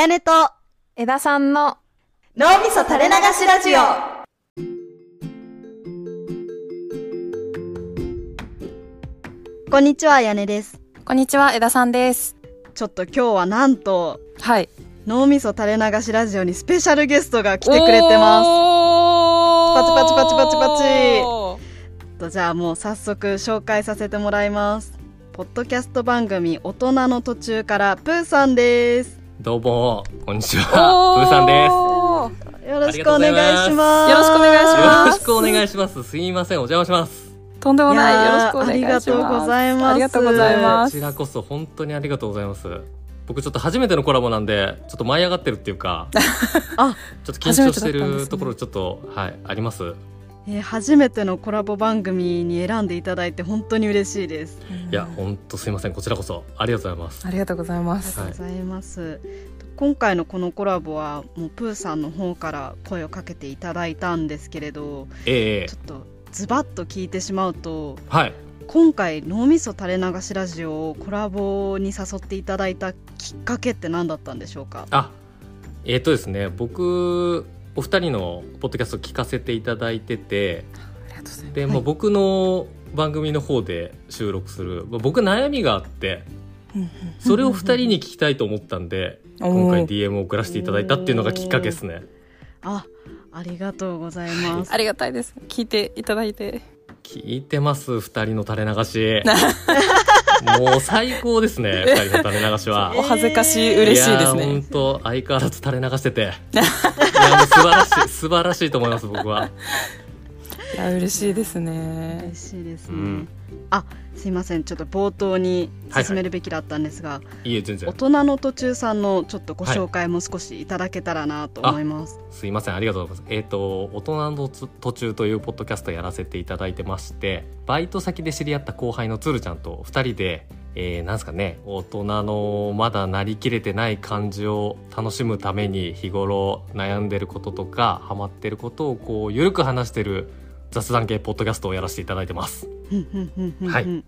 やねと枝さんの脳みそ垂れ流しラジオこんにちは、あやねです。こんにちは枝さんですちょっと今日はなんと、はい脳みそ垂れ流しラジオにスペシャルゲストが来てくれてます。パチパチパチパチパチとじゃあもう早速紹介させてもらいます。ポッドキャスト番組大人の途中からプーさんです。どうも、こんにちは。プーさんです。よろしくお願いします。よろしくお願いしますよろしくお願いします。すいません、お邪魔します。とんでもないよろしくお願いしますありがとうございますありがとうございますこちらこそ本当にありがとうございます。僕ちょっと初めてのコラボなんで、ちょっと舞い上がってるっていうか、あ、ちょっと緊張して初めてだったんですねるところちょっと、はい、あります。えー初めてのコラボ番組に選んでいただいて本当に嬉しいです。いや、本当すいません、こちらこそありがとうございます。ありがとうございますありがとうございます。今回のこのコラボはもうプーさんの方から声をかけていただいたんですけれど、ええちょっとズバッと聞いてしまうと、はい。今回脳みそ垂れ流しラジオをコラボに誘っていただいたきっかけって何だったんでしょうか？あ、えっ、とですね、僕、お二人のポッドキャスト聞かせていただいてて、ありがとうございます。で、もう僕の番組の方で収録する、まあ僕悩みがあって、それを二人に聞きたいと思ったんで、今回 DM を送らせていただいたっていうのがきっかけですね。あ、ありがとうございます。ありがたいです。聞いていただいて。聞いてます、二人の垂れ流し。もう最高ですね、二人の垂れ流しは。お恥ずかしい嬉しいですね本当相変わらず垂れ流してて。いや、もう素晴らしい、素晴らしいと思います、僕は。いや嬉しいですね嬉しいですね。うんあ、すいません。ちょっと冒頭にはいはい進めるべきだったんですが、いえ、全然大。人の途中さんのちょっとご紹介も少しいただけたらなと思います。すいません、ありがとうございます。えっ、と、大人の途中というポッドキャストやらせていただいてまして、バイト先で知り合った後輩のつるちゃんと二人で、えー、なんですかね、大人のまだなりきれてない感じを楽しむために日頃悩んでることとか、ハマってることをこう、ゆるく話してる雑談系ポッドキャストをやらせていただいてます。はいなん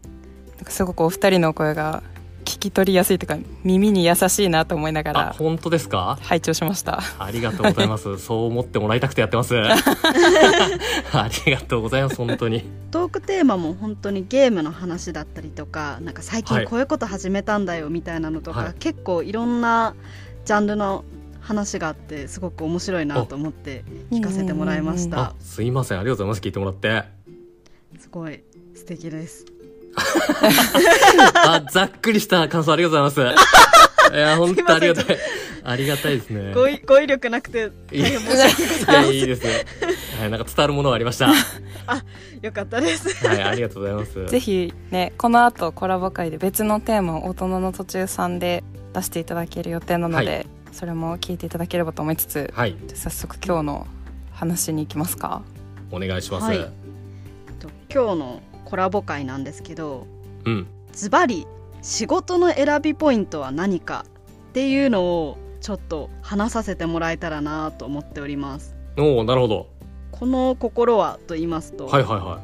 かすごくお二人の声が聞き取りやすいというか耳に優しいなと思いながあ、ら本当ですか？拝聴しましたありがとうございます。そう思ってもらいたくてやってます。ありがとうございます、本当に。トークテーマも本当にゲームの話だったりとかなんか最はい近こういうこと始めたんだよみたいなのとか、はい結構いろんなジャンルの話があってすごく面白いなと思って聞かせてもらいましうんたあ、すいません、ありがとうございます。聞いてもらって。すごい素敵です あ、ざっくりした感想ありがとうございます。いや、本当ありがたい。ありがたいですね。語彙語彙力なくていや大変申し訳ございです。はい、なんか伝わるものはありました。はせんよかったですい、ありがとうございます。ぜひねこの後コラボ会で別のテーマを大人の途中さんで出していただける予定なので、はいそれも聞いていただければと思いつつはい、早速今日の話に行きますか？お願いします。はいと今日のコラボ会なんですけどうん。ズバリ仕事の選びポイントは何かっていうのをちょっと話させてもらえたらなと思っておりますおおなるほど。この心はと言いますと、はいはいは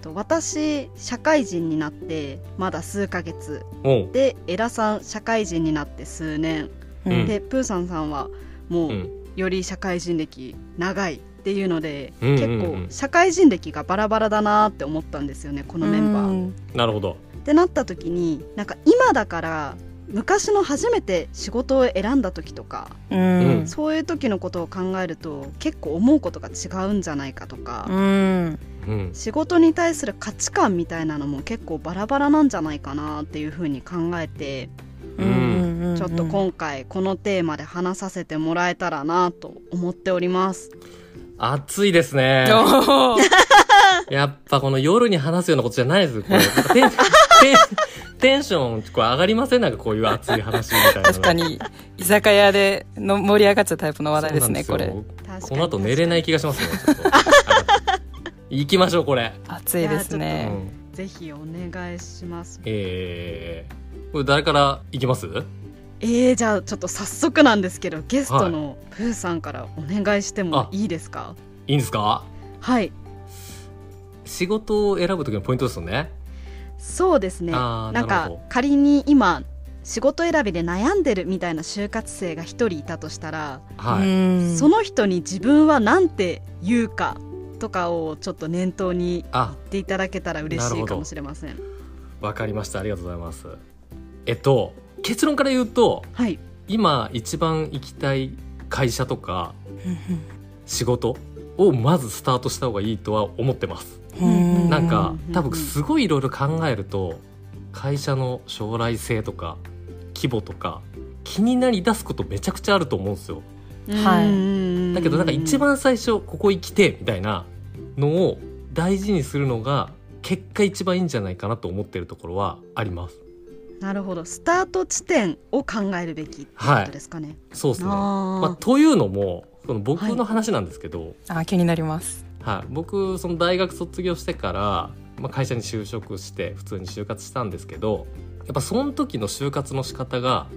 と私社会人になってまだ数ヶ月。でエラさん社会人になって数年、うんでプーさんさんはもう。うんより社会人歴長いっていうので、うんうんうん結構社会人歴がバラバラだなって思ったんですよねこのメンバー。うんなるほど。ってなった時になんか今だから昔の初めて仕事を選んだ時とか、うんうんそういう時のことを考えると結構思うことが違うんじゃないかとか、うんうん。仕事に対する価値観みたいなのも結構バラバラなんじゃないかなっていうふうに考えて、うんちょっと今回このテーマで話させてもらえたらなと思っております。暑いですね。やっぱこの夜に話すようなことじゃないです。テンテンテンションこう上がりません？なんかこういう熱い話みたいなの。確かに居酒屋での盛り上がっちゃうタイプの話題ですねこれこの後寝れない気がしますね。行きましょう、これ。暑いですうねん。ぜひお願いします。えー、これ誰から行きます？えー、じゃあちょっと早速なんですけどゲストのプーさんからお願いしてもいいですか？いいんですか？はい。仕事を選ぶ時のポイントですよね。そうですね。なんか仮に今仕事選びで悩んでるみたいな就活生が一人いたとしたら、はい、うん。その人に自分は何て言うかとかをちょっと念頭に言あっていただけたら嬉しいかもしれません。わかりました。ありがとうございます。えっと結論から言うとはい。今一番行きたい会社とかうん仕事をまずスタートした方がいいとは思ってます。うんなんかうん多分すごいいろいろ考えると会社の将来性とか規模とか気になり出すことめちゃくちゃあると思うんですよ。はい。だけどなんか一番最初ここ行きてみたいなのを大事にするのが結果一番いいんじゃないかなと思ってるところはありますなるほど。スタート地点を考えるべきってことですかね、そうですね。まあ、というのもその僕の話なんですけど、あ気になります。はい、僕その大学卒業してから、まあ、会社に就職して普通に就活したんですけどやっぱその時の就活の仕方が、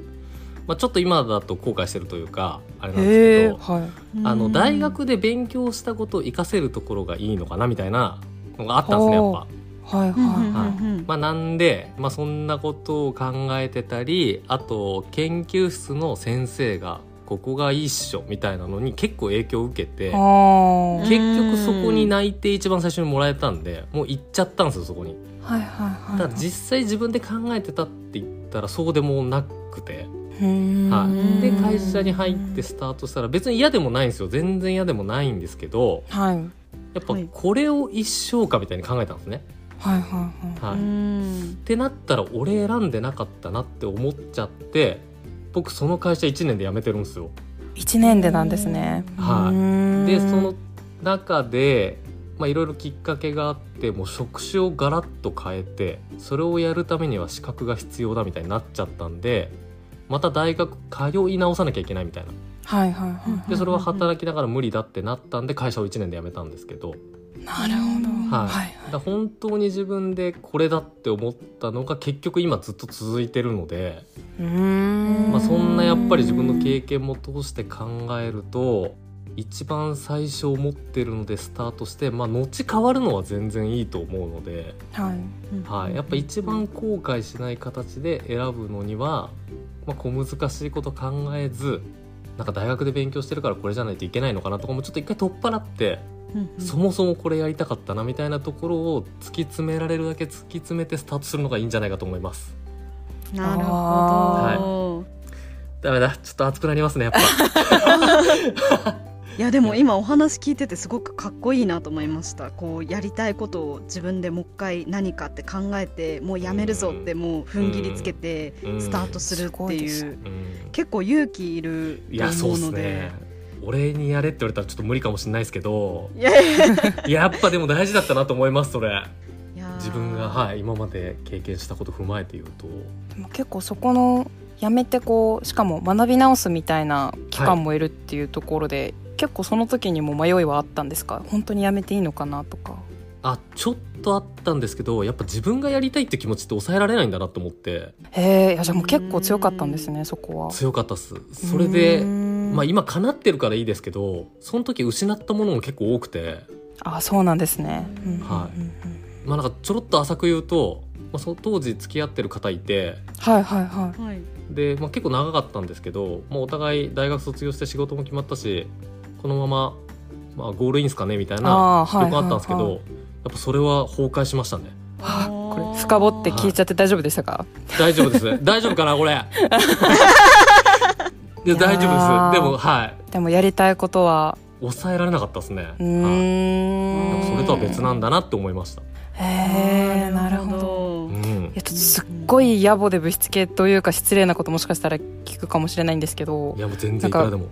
まあ、ちょっと今だと後悔してるというかあれなんですへけど、えはい。あの大学で勉強したことを活かせるところがいいのかなみたいなのがあったんですねやっぱ。はいはうんうんまあ、なんで、まあ、そんなことを考えてたりあと研究室の先生がここがいいっしょみたいなのに結構影響を受けて結局そこに内定一番最初にもらえたんでもう行っちゃったんですよそこに。あはいはいはい。ただ実際自分で考えてたって言ったらそうでもなくて、うんはい、で会社に入ってスタートしたら別に嫌でもないんですよ。全然嫌でもないんですけどはい。やっぱはい。これを一生かみたいに考えたんですね。はいはいはい、うっんてなったら俺選んでなかったなって思っちゃって僕その会社1年で辞めてるんですよ。一年でなんですね。はい。いでその中でまあいろいろきっかけがあってもう職種をガラッと変えてそれをやるためには資格が必要だみたいになっちゃったんでまた大学通い直さなきゃいけないみたいな。はいはいはいでそれは働きながら無理だってなったんで会社を1年で辞めたんですけどなるほど。はい。はいだ本当に自分でこれだって思ったのが結局今ずっと続いてるので、うーん。まあ、そんなやっぱり自分の経験も通して考えると一番最初思ってるのでスタートして、まあ、後変わるのは全然いいと思うので、はい。はい、やっぱ一番後悔しない形で選ぶのには、まあ、小難しいこと考えずなんか大学で勉強してるからこれじゃないといけないのかなとかもちょっと一回取っ払って、そもそもこれやりたかったなみたいなところを突き詰められるだけ突き詰めてスタートするのがいいんじゃないかと思います。なるほど、はダメだ。ちょっと熱くなりますねやっぱ。いやでも今お話聞いててすごくかっこいいなと思いました。こうやりたいことを自分でもう一回何かって考えてもうやめるぞってもう踏ん切りつけてうんスタートするっていう。うん。結構勇気いるいやそうっすと思うのでね俺にやれって言われたらちょっと無理かもしれないですけどいやっぱでも大事だったなと思いますそれ。や自分がはい今まで経験したこと踏まえて言うと。でも結構そこのやめてこうしかも学び直すみたいな期間もいるっていうところで、結構その時にも迷いはあったんですか？本当にやめていいのかなとか。あちょっとあったんですけどやっぱ自分がやりたいって気持ちって抑えられないんだなと思って。へえじゃあもう結構強かったんですねそこは。強かったっす。それでままあ今叶ってるからいいですけどその時失ったものも結構多くて。あそうなんですね、うんはうんうん。まあなんかちょろっと浅く言うと、まあ、その当時付き合ってる方いて。はいはいはい。はい。で、まあ、結構長かったんですけど、まあ、お互い大学卒業して仕事も決まったしこのまま、まあ、ゴールインすかねみたいな旅行あったんですけど、はいはいやっぱそれは崩壊しましたね。はあこれ深掘って聞いちゃって大丈夫でしたか、大丈夫です。大丈夫かなこれ いや大丈夫です。でもはい。でもやりたいことは。抑えられなかったですね、うはい、それとは別なんだなって思いました、へえなるほど。うん。いやちょっとすっごい野暮でぶしつけというか失礼なこともしかしたら聞くかもしれないんですけど。いやもう全然いくらでも。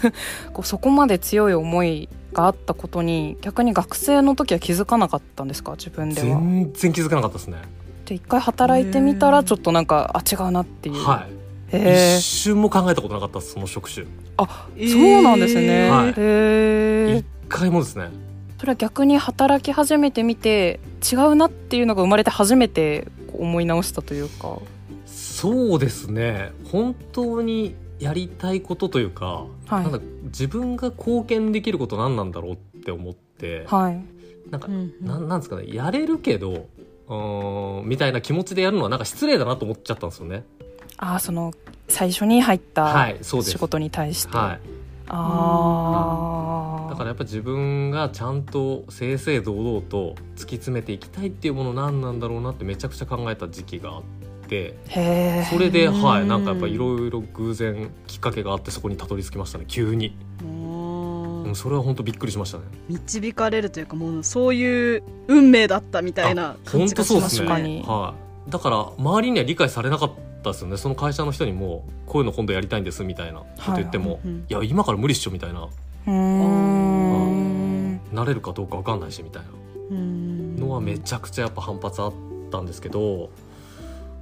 こうそこまで強い思いがあったことに逆に学生の時は気づかなかったんですか？自分では。全然気づかなかったですね。で一回働いてみたらちょっとなんかあ違うなっていう。はい一瞬も考えたことなかったですその職種あそうなんですね。はいへえ一。回もですねそれは逆に働き始めてみて違うなっていうのが生まれて初めてこう思い直したというか。そうですね本当にやりたいことというか、はいなんだ自分が貢献できること何なんだろうって思って、はい。なんか、うんうんなんなんですかねやれるけどうーんみたいな気持ちでやるのはなんか失礼だなと思っちゃったんですよね。ああその最初に入っはた仕事に対して、はい。ああ、だからやっぱ自分がちゃんと正々堂々と突き詰めていきたいっていうもの何なんだろうなってめちゃくちゃ考えた時期があってそれでうんはいなんかやっぱいろいろ偶然きっかけがあってそこにたどり着きましたね急に、それは本当びっくりしましたね。導かれるというかもうそういう運命だったみたいな感本じがします当そうですね。確かに。はい、だから周りには理解されなかったですよね。その会社の人にもこういうの今度やりたいんですみたいなこと言っても、い。や今から無理っしょみたいな。うー。んなれるかどうか分かんないしみたいな。うん。のはめちゃくちゃやっぱ反発あったんですけど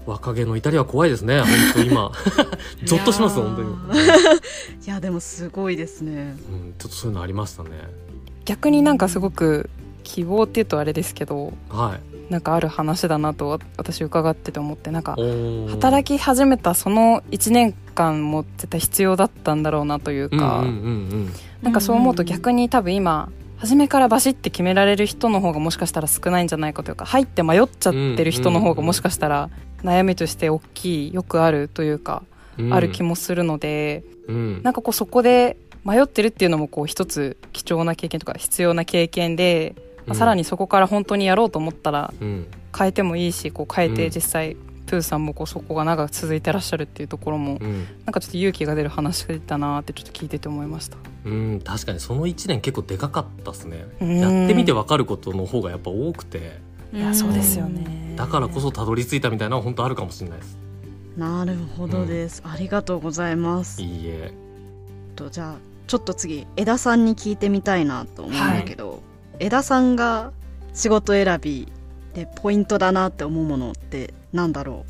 若気の至りは怖いですね。本当今。ゾッとします本当に、いやー。いやでもすごいですね。うん、ちょっとそういうのありましたね。逆になんかすごく希望っていうとあれですけどはいなんかある話だなとわ私伺ってて思ってなんか働き始めたその1年間も絶対必要だったんだろうなというか、うんうんうんなんかそう思うと逆に多分今初めからバシッて決められる人の方がもしかしたら少ないんじゃないかというか入って迷っちゃってる人の方がもしかしたら悩みとして大きいよくあるというか、うん。ある気もするのでうん。なんかこうそこで迷ってるっていうのもこう一つ貴重な経験とか必要な経験で、まあさらにそこから本当にやろうと思ったらうん。変えてもいいしこう変えうん。て実際、プーさんもこうそこが長く続いてらっしゃるっていうところもうん。なんかちょっと勇気が出る話だなってちょっと聞いてて思いました。うん、確かに。その1年結構でかかったですね。うん。やってみて分かることの方がやっぱ多くて。いやそうですよね。だからこそたどり着いたみたいなのは本当あるかもしれないです。なるほどです、ありがとうございます。いいえ。とじゃあちょっと次枝さんに聞いてみたいなと思うんだけど、枝さんが仕事選びでポイントだなって思うものってなんだろ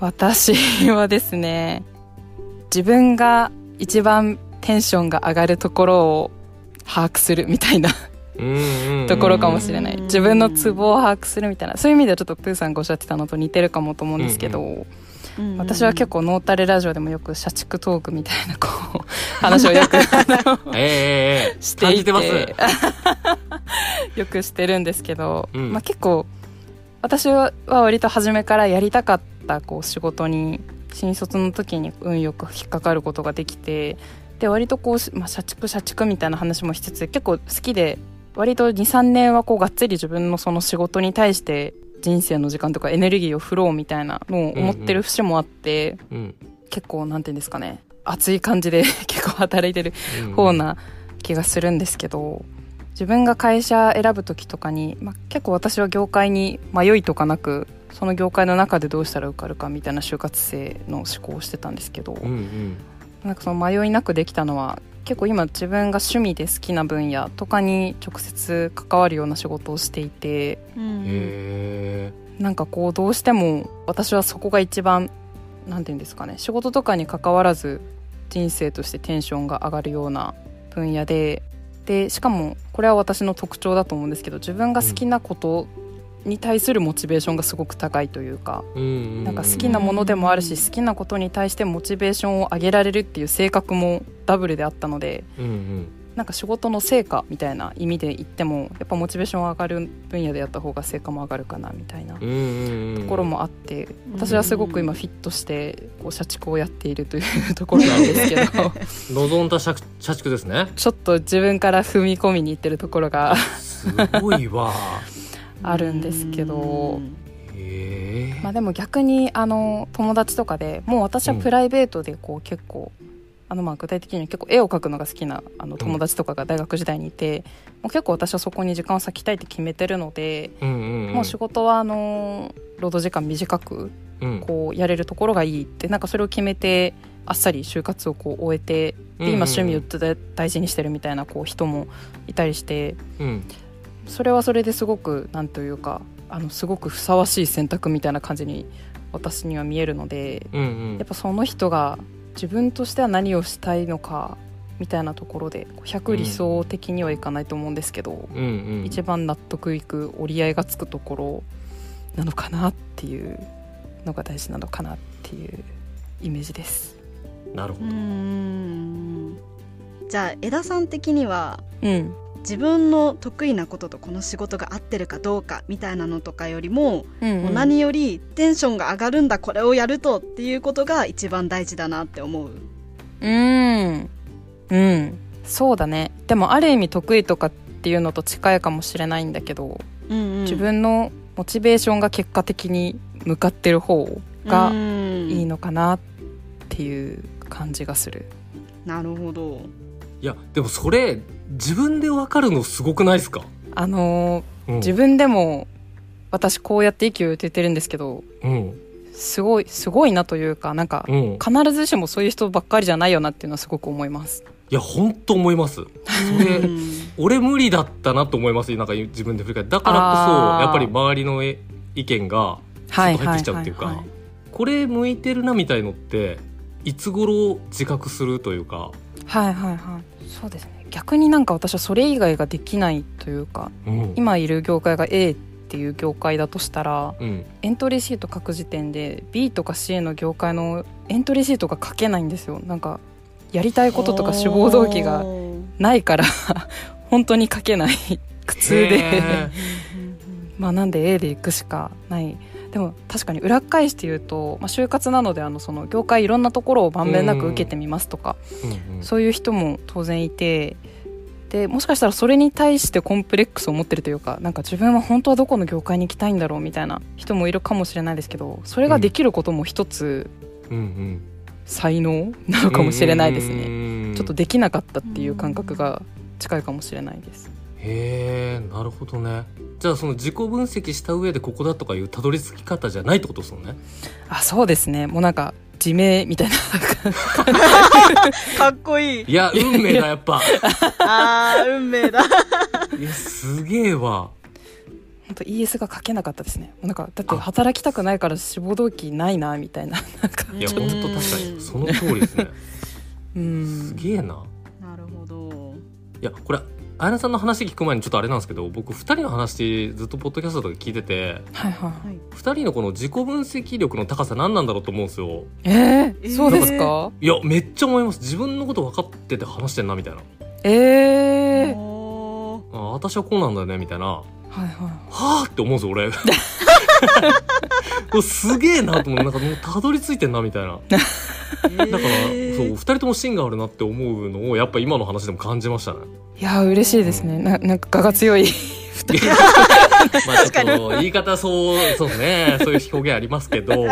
私はですね自分が一番テンションが上がるところを把握するみたいなうんうんうんところかもしれない。うん自分のツボを把握するみたいな。そういう意味ではちょっとプーさんがおっしゃってたのと似てるかもと思うんですけど、う、私は結構ノータレラジオでもよく社畜トークみたいなこう話をよく えしていて感じてますよくしてるんですけど、うん。まあ、結構私は割と初めからやりたかったこう仕事に新卒の時に運よく引っかかることができてで割とこう、しまあ、社畜社畜みたいな話もしつつ結構好きで割と23年はこうがっつり自分のその仕事に対して人生の時間とかエネルギーを振ろうみたいなのを思ってる節もあって、うん。結構なんていうんですかね。熱い感じで 結構働いてるうん。方な気がするんですけど自分が会社選ぶ時とかに、まあ、結構私は業界に迷いとかなくその業界の中でどうしたら受かるかみたいな就活生の思考をしてたんですけど、うんうん。なんかその迷いなくできたのは結構今自分が趣味で好きな分野とかに直接関わるような仕事をしていてうん。へなんかこうどうしても私はそこが一番なんていうんですかね仕事とかに関わらず人生としてテンションが上がるような分野ででしかもこれは私の特徴だと思うんですけど自分が好きなことに対するモチベーションがすごく高いというか、なんか好きなものでもあるしうん好きなことに対してモチベーションを上げられるっていう性格もダブルであったのでうんうん。なんか仕事の成果みたいな意味で言ってもやっぱモチベーション上がる分野でやった方が成果も上がるかなみたいなところもあって私はすごく今フィットしてこう社畜をやっているというところなんですけど。望んだ社社畜ですね。ちょっと自分から踏み込みにいってるところが。すごいわあるんですけど。まあでも逆にあの友達とかでもう私はプライベートでこう結構、あのまあ具体的には結構絵を描くのが好きなあの友達とかが大学時代にいて、もう結構私はそこに時間を割きたいって決めてるので、うんうんんもう仕事はあの労働時間短くうん。こうやれるところがいいってなんかそれを決めてあっさり就活をこう終えてで今趣味を大事にしてるみたいなこう人もいたりしてうんそれはそれですごくなんというかあのすごくふさわしい選択みたいな感じに私には見えるのでうんうん。やっぱその人が自分としては何をしたいのかみたいなところで100理想的にはいかないと思うんですけど、うんうん。一番納得いく折り合いがつくところなのかなっていうのが大事なのかなっていうイメージです。なるほど。うんじゃあ枝さん的にはうん、自分の得意なこととこの仕事が合ってるかどうかみたいなのとかよりも,、うんもう何よりテンションが上がるんだこれをやるとっていうことが一番大事だなって思う。うん。うん。そうだね。でもある意味得意とかっていうのと近いかもしれないんだけど、うんうん。自分のモチベーションが結果的に向かってる方がいいののかなっていう感じがする、なるほど。いやでもそれ自分で分かるのすごくないですか、あのーうん、自分でも私こうやって息を言ってるんですけどうん。すごいすごいなというかなんかうん。必ずしもそういう人ばっかりじゃないよなっていうのはすごく思います。いや本当思います。それうん。俺無理だったなと思いますなんか自分で振り返って。だからこそやっぱり周りのえ意見がはい入ってきちゃうっていうか、これ向いてるなみたいのっていつ頃自覚するというか、はいはいはい。そうですね逆になんか私はそれ以外ができないというかうん。今いる業界が A っていう業界だとしたらうん、エントリーシート書く時点で B とか C の業界のエントリーシートが書けないんですよ。なんかやりたいこととか志望動機がないから 本当に書けない。苦痛で。へ まあなんで A で行くしかないでも確かに裏返して言うと、まあ、就活なのであのその業界いろんなところをまんべんなく受けてみますとか、うんうん。そういう人も当然いてでもしかしたらそれに対してコンプレックスを持ってるというかなんか自分は本当はどこの業界に行きたいんだろうみたいな人もいるかもしれないですけどそれができることも一つうんうん。才能なのかもしれないですね、ねちょっとできなかったっていう感覚が近いかもしれないですへえなるほどね。じゃあその自己分析した上でここだとかいうたどり着き方じゃないってことですよね。あそうですね。もうなんか自明みたいなかっこいいいや運命だやっぱ。あー運命だ。いやすげえわ。本当 ES が書けなかったですね。もうなんかだって働きたくないから志望動機ないなみたいな。なんかいやうん本当確かに。その通りですね。うん。すげえな。なるほど。いやこれ綾菜さんの話聞く前にちょっとあれなんですけど僕2人の話ずっとポッドキャストとか聞いててはいはい2人のこの自己分析力の高さ何なんだろうと思うんですよ。えー、そうですか？いやめっちゃ思います。自分のこと分かってて話してんなみたいな。えー、あ私はこうなんだよねみたいな。ははい。はいあって思うんですよ俺 すげえなと思うなんかもうたどり着いてんなみたいな。だから、そう2人とも芯があるなって思うのをやっぱ今の話でも感じましたね。いやー嬉しいですね。ななんか我が強い二人。まあちょっと言い方そうそうね。そういう表現ありますけど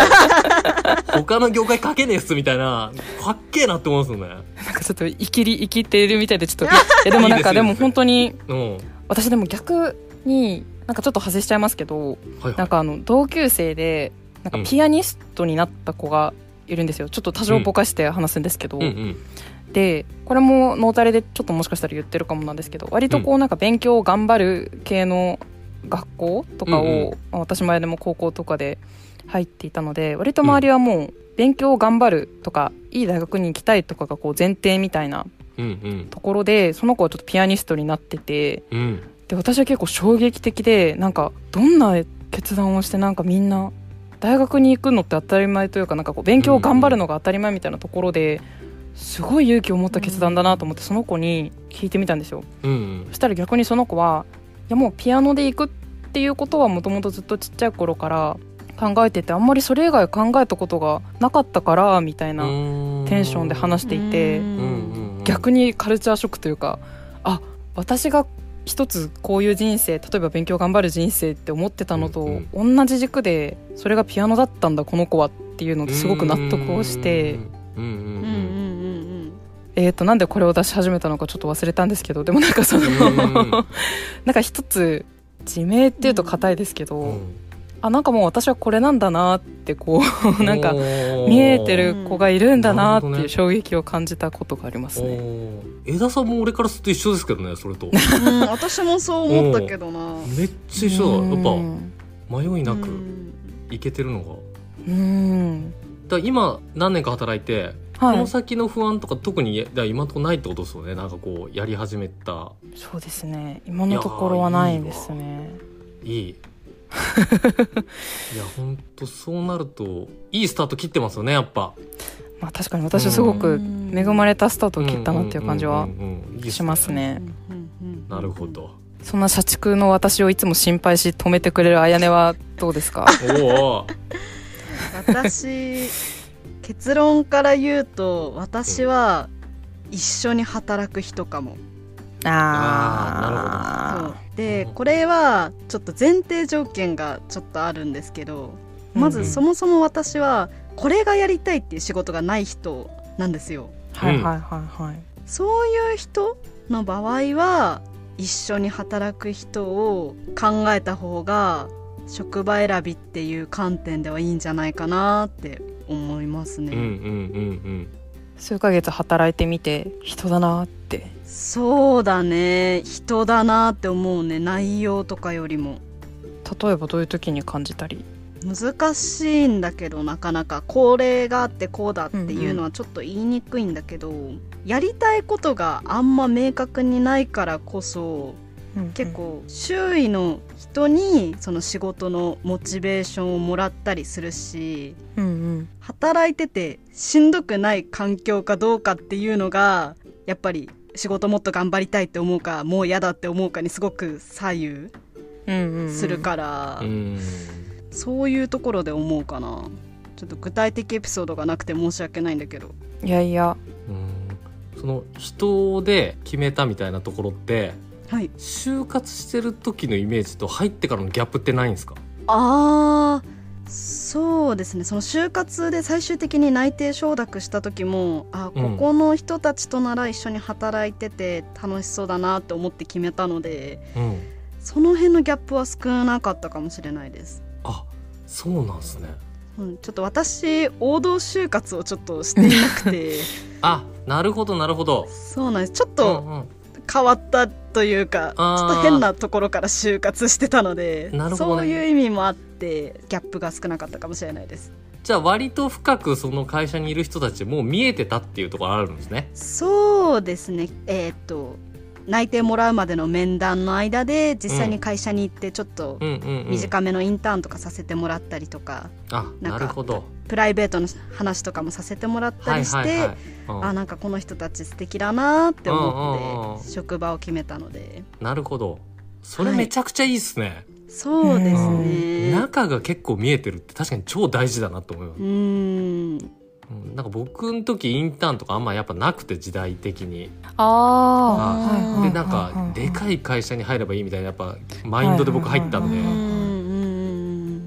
他の業界書けねえっすみたいなかっけえなって思うんですよね。なんかちょっと生きり生きているみたいでちょっといやでもなんかでも本当にうん。私でも逆になんかちょっと外しちゃいますけどはいはい。なんかあの同級生でなんかピアニストになった子がいるんですよ。ちょっと多少ぼかして話すんですけど、うん。うんでこれもノータレでちょっともしかしたら言ってるかもなんですけど割とこうなんか勉強を頑張る系の学校とかを、うんうん。まあ私前でも高校とかで入っていたので割と周りはもう勉強を頑張るとかいい大学に行きたいとかがこう前提みたいなうんうん。ところでその子はちょっとピアニストになっててうんで私は結構衝撃的でなんかどんな決断をしてなんかみんな大学に行くのって当たり前というかなんかこう勉強を頑張るのが当たり前みたいなところですごい勇気を持った決断だなと思ってその子に聞いてみたんですよ。うんうん。そしたら逆にその子はいやもうピアノで行くっていうことはもともとずっとちっちゃい頃から考えててあんまりそれ以外考えたことがなかったからみたいなテンションで話していて逆にカルチャーショックというかあ私が一つこういう人生例えば勉強頑張る人生って思ってたのとうん同じ軸でそれがピアノだったんだこの子はっていうのですごく納得をしてえー、となんでこれを出し始めたのかちょっと忘れたんですけどでもなんかその なんか一つ自明っていうと硬いですけど、うんあなんかもう私はこれなんだなってこうなんか見えてる子がいるんだなっていう衝撃を感じたことがありますね。おー。枝さんも俺からすると一緒ですけどねそれと。うんうん私もそう思ったけどな。めっちゃ一緒だ。やっうんぱ迷いなくうん。いけてるのが。うん。だ今何年か働いて、はい。この先の不安とか特に今のところないってことですよね。なんかこうやり始めた。そうですね。今のところはないですね。いいいや本当そうなるといいスタート切ってますよねやっぱ。まあ確かに私はすごく恵まれたスタートを切ったなっていう感じはしますね。なるほど。そんな社畜の私をいつも心配し止めてくれるあやねはどうですか？私結論から言うと私は一緒に働く人かも、あそう。でこれはちょっと前提条件がちょっとあるんですけどまずそもそも私はこれがやりたいっていう仕事がない人なんですよ。はいはいはいはい。そういう人の場合は一緒に働く人を考えた方が職場選びっていう観点ではいいんじゃないかなって思いますね、うんうんうん。数ヶ月働いてみて人だなってそうだね。人だなって思うね。内容とかよりも。例えばどういう時に感じたり？難しいんだけどなかなか。これがあってこうだっていうのはちょっと言いにくいんだけど、やりたいことがあんま明確にないからこそ結構周囲の人にその仕事のモチベーションをもらったりするしうんうん。働いててしんどくない環境かどうかっていうのがやっぱり仕事もっと頑張りたいって思うかもう嫌だって思うかにすごく左右うんうんうんするから、うんうんそういうところで思うかな。ちょっと具体的エピソードがなくて申し訳ないんだけど。いやいや。うん。その人で決めたみたいなところってはい。就活してる時のイメージと入ってからのギャップってないんですか？あーそうですね。その就活で最終的に内定承諾した時もあうん。ここの人たちとなら一緒に働いてて楽しそうだなって思って決めたのでうん。その辺のギャップは少なかったかもしれないです、あそうなんですね。うん、ちょっと私王道就活をちょっとしていなくて。あなるほどなるほど。そうなんです。ちょっうんとうん。変わったというかちょっと変なところから就活してたので、なるほどね。そういう意味もあってギャップが少なかったかもしれないです。じゃあ割と深くその会社にいる人たちもう見えてたっていうところあるんですね。そうですね。えーっと内定もらうまでの面談の間で実際に会社に行ってちょっとうん。うん、うん、短めのインターンとかさせてもらったりとか、あなんかなるほど。プライベートの話とかもさせてもらったりして、はいはいはい。うん。あなんかこの人たち素敵だなってうんうん思っうん。て職場を決めたので。なるほど。それめちゃくちゃいいっすね、そうですうん。ね中が結構見えてるって確かに超大事だなと思います。う、ん。うん、なんか僕の時インターンとかあんまやっぱなくて時代的に。ああでなんかでかい会社に入ればいいみたいなやっぱマインドで僕入ったんで、うんうんうん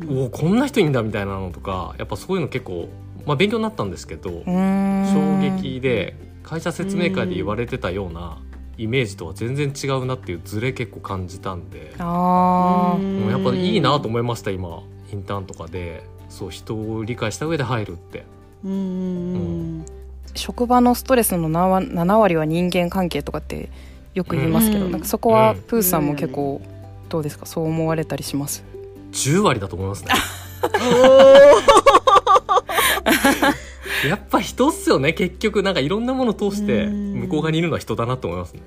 おおこんな人いんだみたいなのとかやっぱそういうの結構、まあ、勉強になったんですけど衝衝撃で会社説明会で言われてたようなイメージとは全然違うなっていうズレ結構感じたんで、あー。もうやっぱいいなと思いました今。インターンとかで。そう人を理解した上で入るって。うんうん職場のストレスの7割 ,7 割は人間関係とかってよく言いますけど、うん。なんかそこはうん。プーさんも結構どうですか？そう思われたりします？10割だと思いますね やっぱ人っすよね。結局なんかいろんなもの通してうん。向こう側にいるのは人だなと思いますね。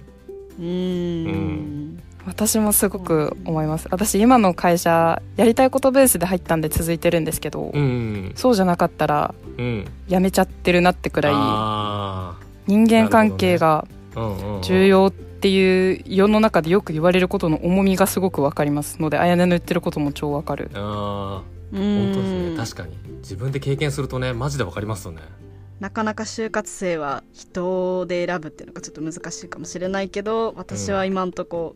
うん。うん。私もすごく思います。私今の会社やりたいことベースで入ったんで続いてるんですけど、うん。そうじゃなかったらうん。辞めちゃってるなってくらいあ人間関係が重要っていう世の中でよく言われることの重みがすごくわかりますのであやね。の言ってることも超わかるあ本当ですね。確かに。自分で経験するとねマジでわかりますよね。なかなか就活生は人で選ぶっていうのがちょっと難しいかもしれないけど私は今んとこ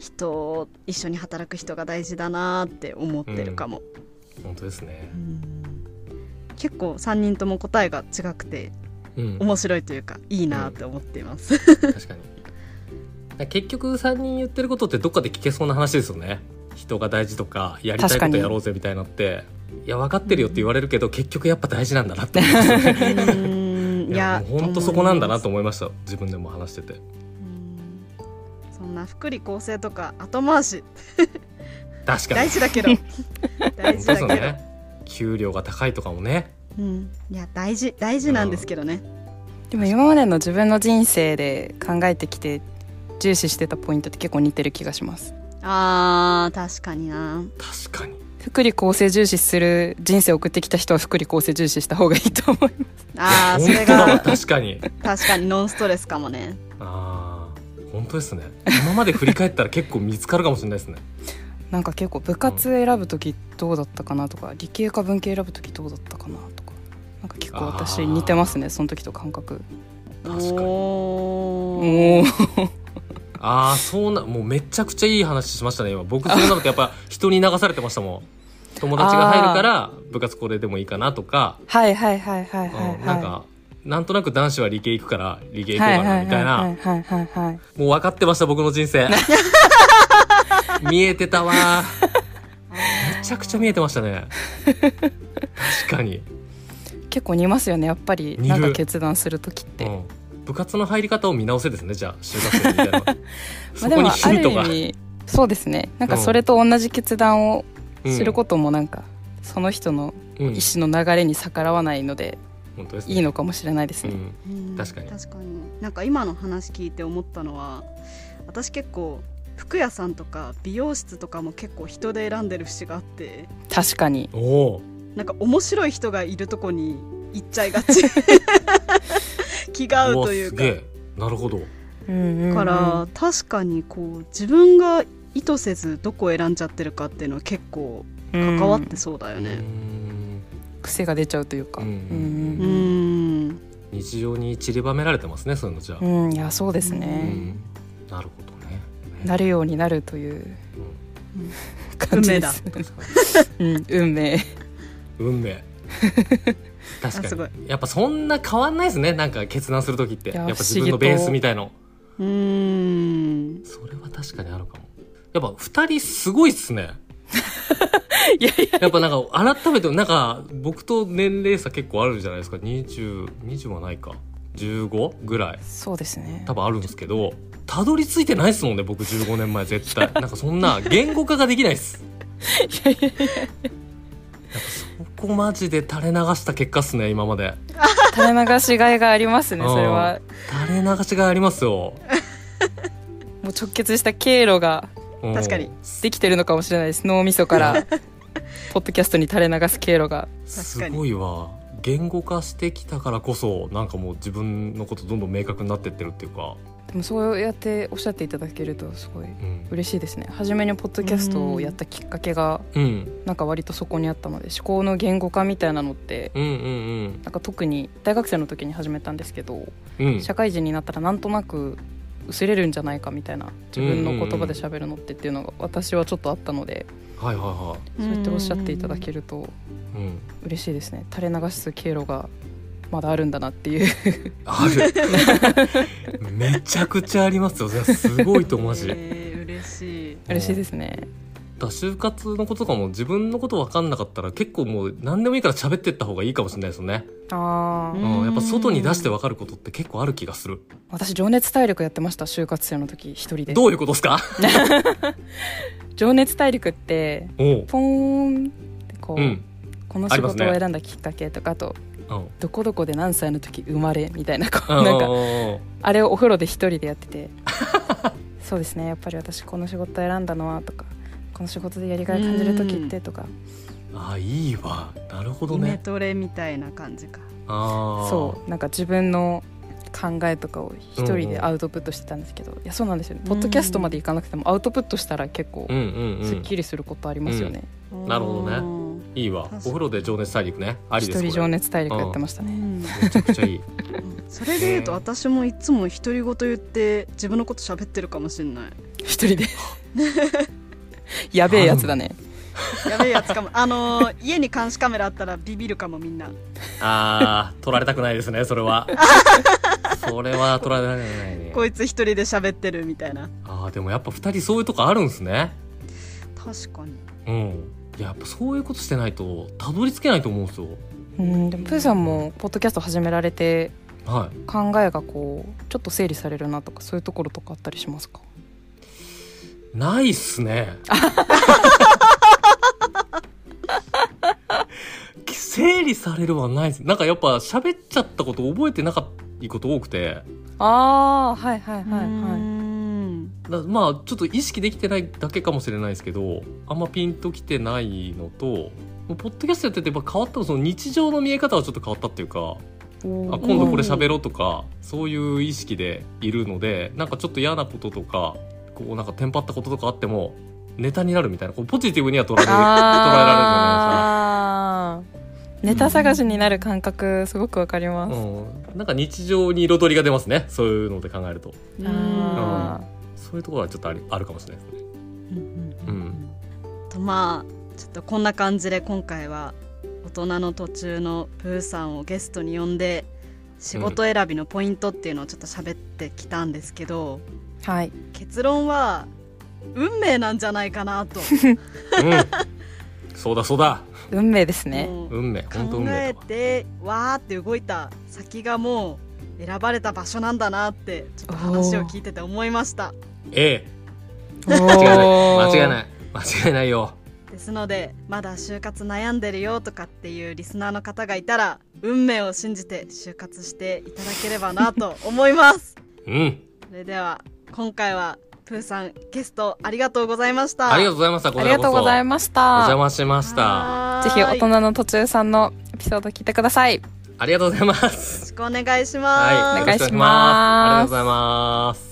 人を一緒に働く人が大事だなって思ってるかも、本当ですね。うん。結構3人とも答えが違くてうん。面白いというかいいなって思っています、確かに。結局3人言ってることってどっかで聞けそうな話ですよね人が大事とかやりたいことやろうぜみたいなっていや分かってるよって言われるけど結局やっぱ大事なんだなって思いますよねや本当そこなんだなと思いました自分でも話してて。うん。そんな福利厚生とか後回し。確かに。大事だけど。大事だけど、ね。給料が高いとかもね。うん、いや大事。大事なんですけどね、でも今までの自分の人生で考えてきて重視してたポイントって結構似てる気がしますあー確かにな。確かに。福利厚生重視する人生を送ってきた人は福利厚生重視した方がいいと思います。あーそれが確かに。確かにノンストレスかもね。あー本当ですね。今まで振り返ったら結構見つかるかもしれないですね。なんか結構部活選ぶ時どうだったかなとか理系か文系選ぶ時どうだったかなとか。なんか結構私似てますねその時と感覚。確かに。おおああそうなもうめちゃくちゃいい話しましたね今。僕そうなのってやっぱ人に流されてましたもん。友達が入るから部活これでもいいかなとか、はいはいはいはいはいうんなんかなんとなく男子は理系行くから理系行こうかはいはないみたいな、はいはいはいはいもう分かってました僕の人生。見えてたわ。めちゃくちゃ見えてましたね。確かに、結構似ますよねやっぱり。なんか決断する時って、うん、部活の入り方を見直せですねじゃあ就活生みたいなま そこにあでもあヒントが、る意味そうですね。なんかそれと同じ決断をうんすることもなんか、その人のうん。意思の流れに逆らわないので本当ですね。いいのかもしれないですね、うん。うん確かに。確かに。なんか今の話聞いて思ったのは私結構服屋さんとか美容室とかも結構人で選んでる節があって確かに。おおなんか面白い人がいるとこに行っちゃいがち 気が合うというか。なるほど。うんうんうん。から確かにこう自分が意図せずどこを選んじゃってるかっていうのは結構関わってそうだよね。うーん。癖が出ちゃうというか、うん。うんううん。ん日常に散りばめられてますねそういうのじゃあ、うんうんいやそうですうね、ん。なるほどね。なるようになるといううん。感じです、うん、運命。運命確かに。やっぱそんな変わんないですねなんか決断する時って。いややっぱ自分のベースみたいの。うーんそれは確かにあるかも。やっぱ二人すごいっすね。いやいやや。っぱなんか改めてなんか僕と年齢差結構あるじゃないですか。2020はないか。15ぐらい。そうですね。多分あるんですけどたどり着いてないっすもんね僕15年前絶対。なんかそんな言語化ができないっす。いやいやいやそこマジで垂れ流した結果っすね今まで。垂れ流しがいがありますねそれは。垂れ流しがありますよ、もう直結した経路がうん。確かに。できてるのかもしれないです。脳みそから ポッドキャストに垂れ流す経路が。すごいわ。言語化してきたからこそなんかもう自分のことどんどん明確になってってるっていうか、でもそうやっておっしゃっていただけるとすごいうん。嬉しいですね。初めにポッドキャストをやったきっかけがうん、なんか割とそこにあったので思考の言語化みたいなのってうんうんなんか特に大学生の時に始めたんですけどうん。うん社会人になったらなんとなく薄れるんじゃないかみたいな自分の言葉で喋るのってっていうのが私はちょっとあったのではいはいはそうやっておっしゃっていただけると嬉しいですね。垂れ流す経路がまだあるんだなっていう。ある。めちゃくちゃありますよ。すごいとマジ。だえー嬉しい。嬉しいですね。就活のこととかも自分のこと分かんなかったら結構もう何でもいいから喋ってった方がいいかもしれないですよね、ああ、うん。うん、やっぱ外に出して分かることって結構ある気がする。私情熱大陸やってました就活生の時一人で。どういうことですか？情熱大陸ってポーンってこう、うん。この仕事を選んだきっかけとかあとうんどこどこで何歳の時生まれみたいなこううなんかかあれをお風呂で一人でやってて。そうですね。やっぱり私この仕事選んだのはとかこの仕事でやりがい感じる時ってとか。あいいわ。なるほどイメねトレみたいな感じか。ああそう。なんか自分の考えとかを一人でアウトプットしてたんですけど、いやそうなんですよ。ねポッドキャストまでいかなくてもアウトプットしたら結構うんうんうん。すっきりすることありますよね、なるほどねねいいわ。お風呂で情熱大陸ね。ありです一人情熱大陸やってましたね、めちゃくちゃいい。それで言うと私もいつも独り言言って自分のこと喋ってるかもしれない。一人で？やべえやつだね。やべえやつかも。あのー家に監視カメラあったらビビるかもみんな。あー取られたくないですねそれは。それは取られたくないね。こいつ一人で喋ってるみたいな。あーでもやっぱ二人そういうとこあるんですね。確かに。うん。いややっぱそういうことしてないとたどり着けないと思うんですよ。うんでもプーさんもポッドキャスト始められてはい。考えがこうちょっと整理されるなとかそういうところとかあったりしますか？ないっすね。整理されるはないです。なんかやっぱ喋っちゃったこと覚えてなかったこと多くて。ああはいはいはいはうん。だまあちょっと意識できてないだけかもしれないですけどあんまピンときてないのとポッドキャストやっててやっぱ変わったのその日常の見え方はちょっと変わったっていうかあ今度これ喋ろうとかそういう意識でいるのでなんかちょっと嫌なこととかこうなんかテンパったこととかあってもネタになるみたいなこうポジティブには捉えられる捉えられるのあーネタ探しになる感覚すごくわかります、うん、なんか日常に彩りが出ますねそういうので考えると。うん。あそういうところはちょっとありあるかもしれないですね。うんうんとまあちょっとこんな感じで今回は大人の途中のプーさんをゲストに呼んで仕事選びのポイントっていうのをちょっと喋ってきたんですけど、ーはい。結論は運命なんじゃないかなと、うん、そうだそうだ。運命ですね。運命。本当運考え命だわてわーって動いた先がもう選ばれた場所なんだなってちょっと話を聞いてて思いましたええ間間違いない。間違いない。間違いないよ。ですのでまだ就活悩んでるよとかっていうリスナーの方がいたら運命を信じて就活していただければなと思います。うん。それでは今回はプーさんゲストありがとうございました。ありがとうございましたこありがとうございましおた邪魔しました。ぜひ大人の途中さんのエピソード聞いてください。ありがとうございまよろすしくお願いします、はいお願いします。よろくお願いします。ありがとうございます